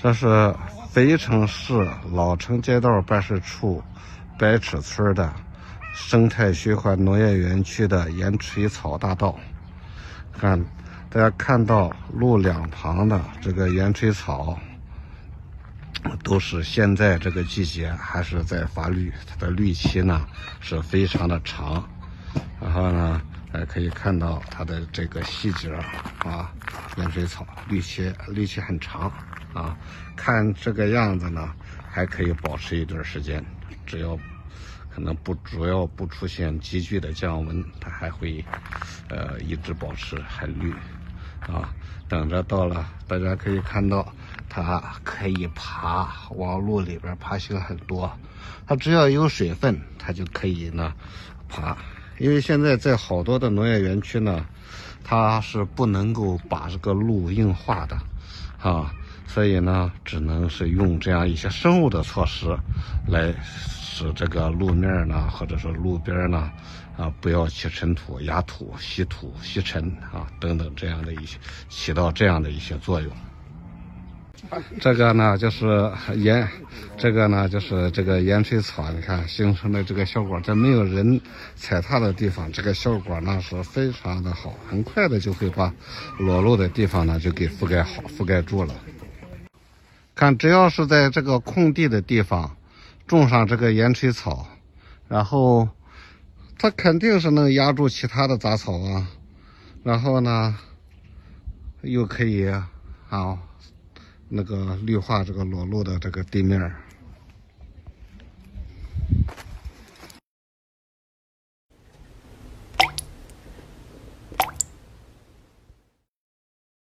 这是肥城市老城街道办事处白尺村的生态循环农业园区的盐水草大道。看，大家看到路两旁的这个盐水草，都是现在这个季节还是在发绿，它的绿期呢是非常的长。然后呢，还可以看到它的这个细节啊，盐水草绿期绿期很长啊。看这个样子呢，还可以保持一段时间，只要可能不主要不出现急剧的降温，它还会呃一直保持很绿啊。等着到了，大家可以看到它可以爬，往路里边爬行很多。它只要有水分，它就可以呢爬。因为现在在好多的农业园区呢，它是不能够把这个路硬化的，啊，所以呢，只能是用这样一些生物的措施，来使这个路面呢，或者说路边呢，啊，不要起尘土、压土、吸土、吸尘啊等等这样的一些，起到这样的一些作用。这个呢就是盐，这个呢就是这个盐水草，你看形成的这个效果，在没有人踩踏的地方，这个效果呢是非常的好，很快的就会把裸露的地方呢就给覆盖好、覆盖住了。看，只要是在这个空地的地方种上这个盐水草，然后它肯定是能压住其他的杂草啊，然后呢又可以啊。那个绿化这个裸露的这个地面